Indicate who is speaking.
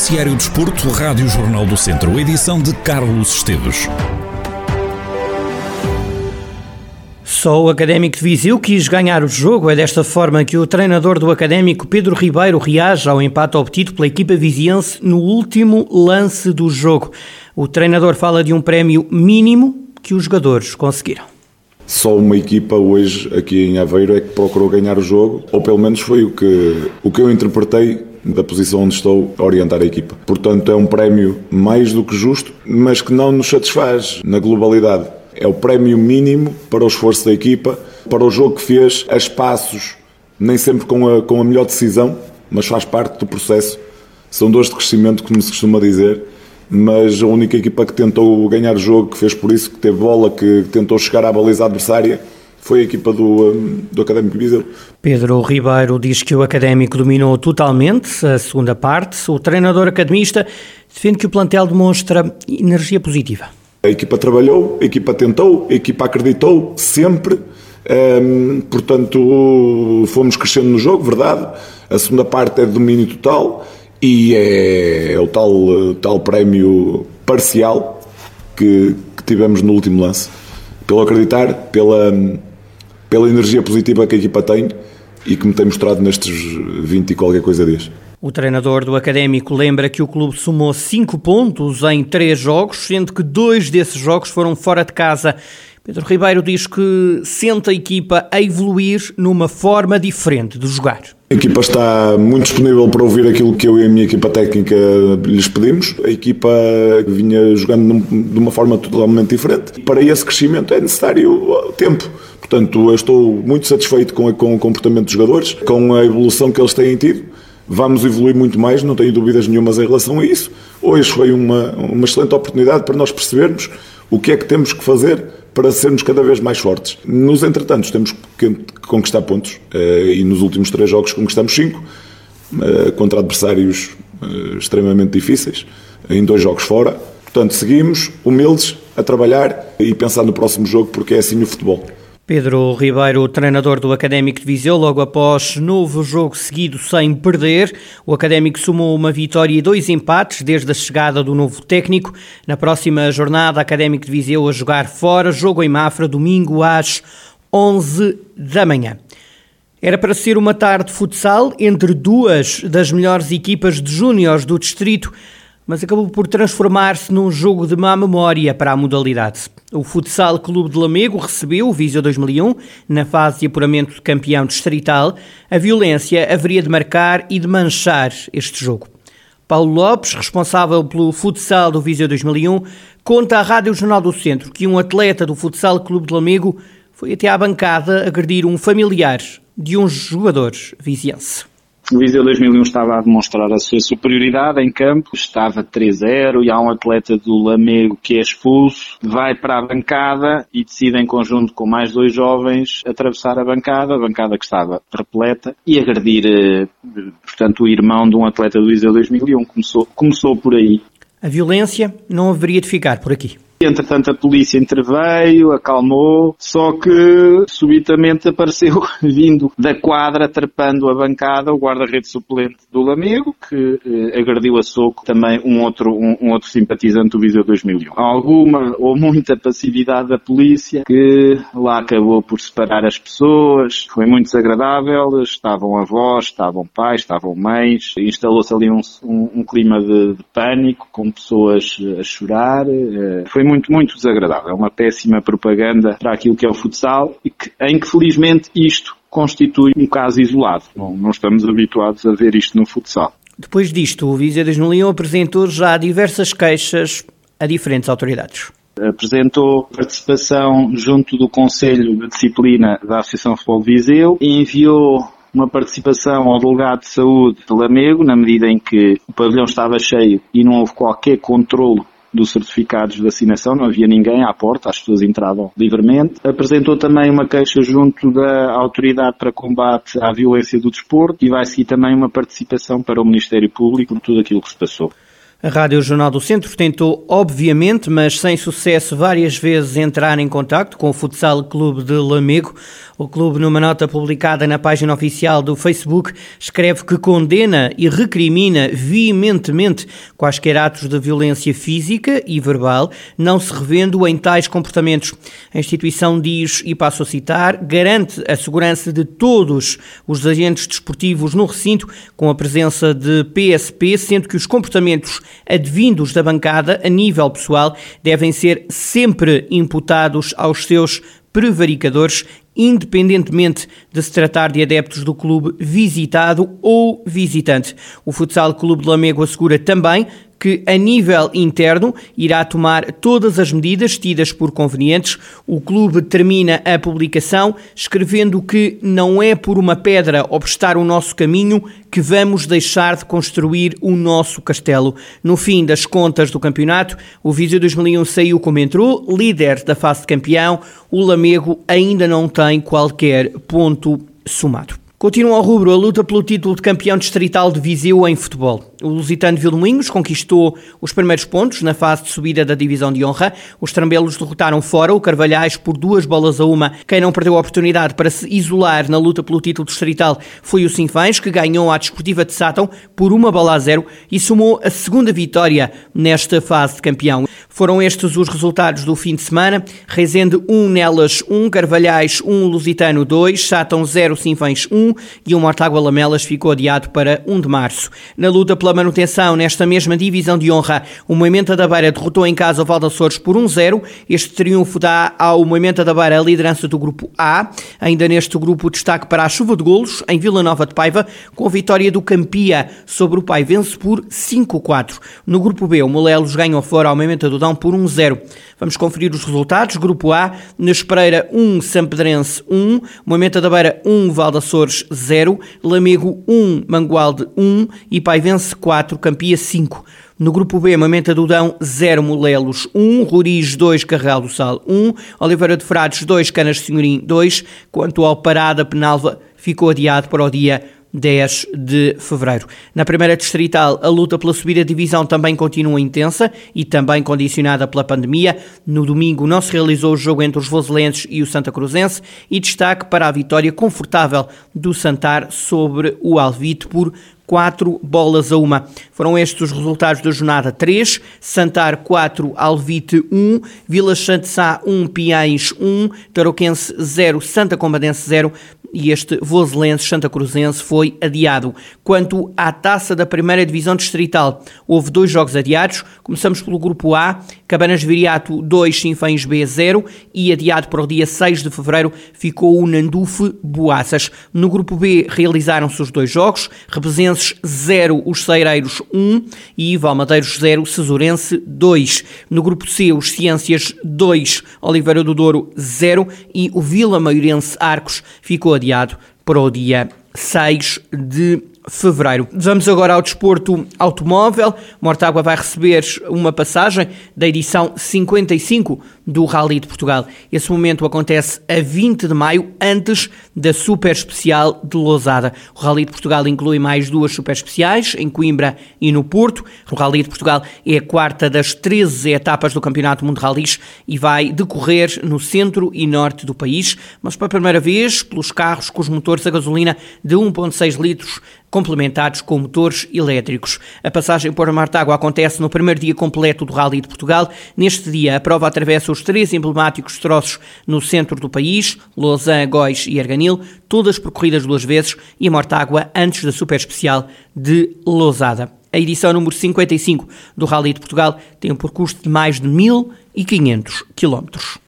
Speaker 1: Noticiário Desporto, Rádio Jornal do Centro, edição de Carlos Esteves.
Speaker 2: Só o Académico de Viseu quis ganhar o jogo. É desta forma que o treinador do Académico, Pedro Ribeiro, reage ao empate obtido pela equipa viziense no último lance do jogo. O treinador fala de um prémio mínimo que os jogadores conseguiram.
Speaker 3: Só uma equipa hoje aqui em Aveiro é que procurou ganhar o jogo, ou pelo menos foi o que, o que eu interpretei da posição onde estou a orientar a equipa. Portanto, é um prémio mais do que justo, mas que não nos satisfaz na globalidade. É o prémio mínimo para o esforço da equipa, para o jogo que fez, a espaços, nem sempre com a, com a melhor decisão, mas faz parte do processo. São dores de crescimento, como se costuma dizer, mas a única equipa que tentou ganhar o jogo, que fez por isso, que teve bola, que tentou chegar à baliza adversária, foi a equipa do, um, do Académico Viseu.
Speaker 2: Pedro Ribeiro diz que o Académico dominou totalmente a segunda parte. O treinador academista defende que o plantel demonstra energia positiva.
Speaker 3: A equipa trabalhou, a equipa tentou, a equipa acreditou sempre. Um, portanto, fomos crescendo no jogo, verdade. A segunda parte é de domínio total e é, é o tal, tal prémio parcial que, que tivemos no último lance. Pelo acreditar, pela pela energia positiva que a equipa tem e que me tem mostrado nestes 20 e qualquer coisa dias.
Speaker 2: O treinador do Académico lembra que o clube somou 5 pontos em 3 jogos, sendo que dois desses jogos foram fora de casa. Pedro Ribeiro diz que sente a equipa a evoluir numa forma diferente de jogar.
Speaker 3: A equipa está muito disponível para ouvir aquilo que eu e a minha equipa técnica lhes pedimos. A equipa vinha jogando de uma forma totalmente diferente. Para esse crescimento é necessário tempo. Portanto, eu estou muito satisfeito com, com o comportamento dos jogadores, com a evolução que eles têm tido. Vamos evoluir muito mais, não tenho dúvidas nenhumas em relação a isso. Hoje foi uma, uma excelente oportunidade para nós percebermos o que é que temos que fazer para sermos cada vez mais fortes. Nos entretantos, temos que conquistar pontos eh, e nos últimos três jogos conquistamos cinco eh, contra adversários eh, extremamente difíceis, em dois jogos fora. Portanto, seguimos humildes a trabalhar e pensar no próximo jogo, porque é assim o futebol.
Speaker 2: Pedro Ribeiro, treinador do Académico de Viseu, logo após novo jogo seguido sem perder, o Académico somou uma vitória e dois empates desde a chegada do novo técnico. Na próxima jornada, Académico de Viseu a jogar fora, jogo em Mafra, domingo às 11 da manhã. Era para ser uma tarde de futsal entre duas das melhores equipas de júniores do distrito mas acabou por transformar-se num jogo de má memória para a modalidade. O Futsal Clube de Lamego recebeu o Viseu 2001 na fase de apuramento de campeão distrital. A violência haveria de marcar e de manchar este jogo. Paulo Lopes, responsável pelo futsal do Viseu 2001, conta à Rádio Jornal do Centro que um atleta do Futsal Clube de Lamego foi até à bancada agredir um familiar de um jogador viziense.
Speaker 4: O Viseu 2001 estava a demonstrar a sua superioridade em campo, estava 3-0 e há um atleta do Lamego que é expulso, vai para a bancada e decide em conjunto com mais dois jovens atravessar a bancada, a bancada que estava repleta, e agredir, eh, portanto, o irmão de um atleta do Viseu 2001. Começou, começou por aí.
Speaker 2: A violência não haveria de ficar por aqui.
Speaker 4: Entretanto, a polícia interveio, acalmou, só que subitamente apareceu, vindo da quadra, trepando a bancada, o guarda-redes suplente do Lamego, que eh, agrediu a soco também um outro, um, um, outro simpatizante do Viseu 2001. Alguma ou muita passividade da polícia, que lá acabou por separar as pessoas, foi muito desagradável, estavam avós, estavam pais, estavam mães, instalou-se ali um, um, um clima de, de, pânico, com pessoas a chorar, eh, foi muito, muito desagradável. É uma péssima propaganda para aquilo que é o futsal e que, em que felizmente isto constitui um caso isolado. Bom, não estamos habituados a ver isto no futsal.
Speaker 2: Depois disto, o Viseu 2001 apresentou já diversas queixas a diferentes autoridades
Speaker 4: apresentou participação junto do Conselho de Disciplina da Associação Futebol de Viseu e enviou uma participação ao delegado de saúde de Lamego, na medida em que o pavilhão estava cheio e não houve qualquer controle dos certificados de vacinação, não havia ninguém à porta, as pessoas entravam livremente. Apresentou também uma queixa junto da Autoridade para Combate à Violência do Desporto e vai seguir também uma participação para o Ministério Público de tudo aquilo que se passou.
Speaker 2: A Rádio Jornal do Centro tentou, obviamente, mas sem sucesso, várias vezes entrar em contato com o Futsal Clube de Lamego. O clube, numa nota publicada na página oficial do Facebook, escreve que condena e recrimina veementemente quaisquer atos de violência física e verbal, não se revendo em tais comportamentos. A instituição diz, e passo a citar, garante a segurança de todos os agentes desportivos no recinto, com a presença de PSP, sendo que os comportamentos advindos da bancada, a nível pessoal, devem ser sempre imputados aos seus prevaricadores, independentemente de se tratar de adeptos do clube visitado ou visitante. O Futsal Clube de Lamego assegura também que, a nível interno, irá tomar todas as medidas tidas por convenientes. O clube termina a publicação escrevendo que não é por uma pedra obstar o nosso caminho que vamos deixar de construir o nosso castelo. No fim das contas do campeonato, o Viseu 2001 saiu como entrou, líder da fase de campeão. O Lamego ainda não tem qualquer ponto somado. Continua ao rubro a luta pelo título de campeão distrital de Viseu em futebol. O Lusitano Vilmoinhos conquistou os primeiros pontos na fase de subida da divisão de honra. Os trambelos derrotaram fora o Carvalhais por duas bolas a uma. Quem não perdeu a oportunidade para se isolar na luta pelo título distrital foi o Sinfãs, que ganhou a Desportiva de Sátão por uma bola a zero e somou a segunda vitória nesta fase de campeão. Foram estes os resultados do fim de semana. Rezende 1, Nelas 1, Carvalhais 1, Lusitano 2, Sátão 0, Sinfãs 1, e o Mortágua Lamelas ficou adiado para 1 de março. Na luta pela manutenção, nesta mesma divisão de honra, o Moimenta da Beira derrotou em casa o Valdaçores por 1-0. Este triunfo dá ao Moimenta da Beira a liderança do grupo A. Ainda neste grupo, destaque para a chuva de golos em Vila Nova de Paiva, com a vitória do Campia sobre o Paivense por 5-4. No grupo B, o Molelos ganhou fora ao Moimenta do Dão por 1-0. Vamos conferir os resultados. Grupo A, Nespereira 1, Sampedrense 1, Moimenta da Beira 1, Valdaçores 0, Lamego 1, Mangualde 1 e Paivense 4, Campia 5. No grupo B, Mamenta do Dão 0, Molelos 1, Roriz 2, Carregal do Sal 1, Oliveira de Frades 2, Canas Senhorim 2. Quanto ao Parada Penalva, ficou adiado para o dia 10 de fevereiro. Na primeira distrital, a luta pela subida de divisão também continua intensa e também condicionada pela pandemia. No domingo não se realizou o jogo entre os voselenses e o Santa Cruzense e destaque para a vitória confortável do Santar sobre o Alvite por 4 bolas a uma. Foram estes os resultados da jornada 3. Santar 4, Alvite 1, Vila Santissá 1, Piães 1, Tarouquense 0, Santa Combadense 0 e este Voselense Santa Cruzense foi adiado. Quanto à taça da primeira divisão distrital, houve dois jogos adiados. Começamos pelo grupo A, Cabanas Viriato 2, Sinfães B 0 e adiado para o dia 6 de fevereiro ficou o Nandufe Boaças. No grupo B realizaram-se os dois jogos, Rebesenses 0, os Ceireiros 1 e Valmadeiros 0, Cesurense 2. No grupo C, os Ciências 2, Oliveira do Douro 0 e o Vila Maiorense Arcos ficou adiado para o dia 6 de fevereiro. Vamos agora ao desporto automóvel. Mortágua vai receber uma passagem da edição 55 do Rally de Portugal. Esse momento acontece a 20 de maio, antes da Super Especial de Lousada. O Rally de Portugal inclui mais duas Super Especiais, em Coimbra e no Porto. O Rally de Portugal é a quarta das 13 etapas do Campeonato Mundo Rallys e vai decorrer no centro e norte do país, mas pela primeira vez pelos carros com os motores a gasolina de 1.6 litros complementados com motores elétricos. A passagem por Martágua acontece no primeiro dia completo do Rally de Portugal. Neste dia, a prova atravessa os três emblemáticos troços no centro do país, Lausanne, Góis e Arganil, todas percorridas duas vezes, e a Mortágua antes da super especial de Lousada. A edição número 55 do Rally de Portugal tem um percurso de mais de 1.500 quilómetros.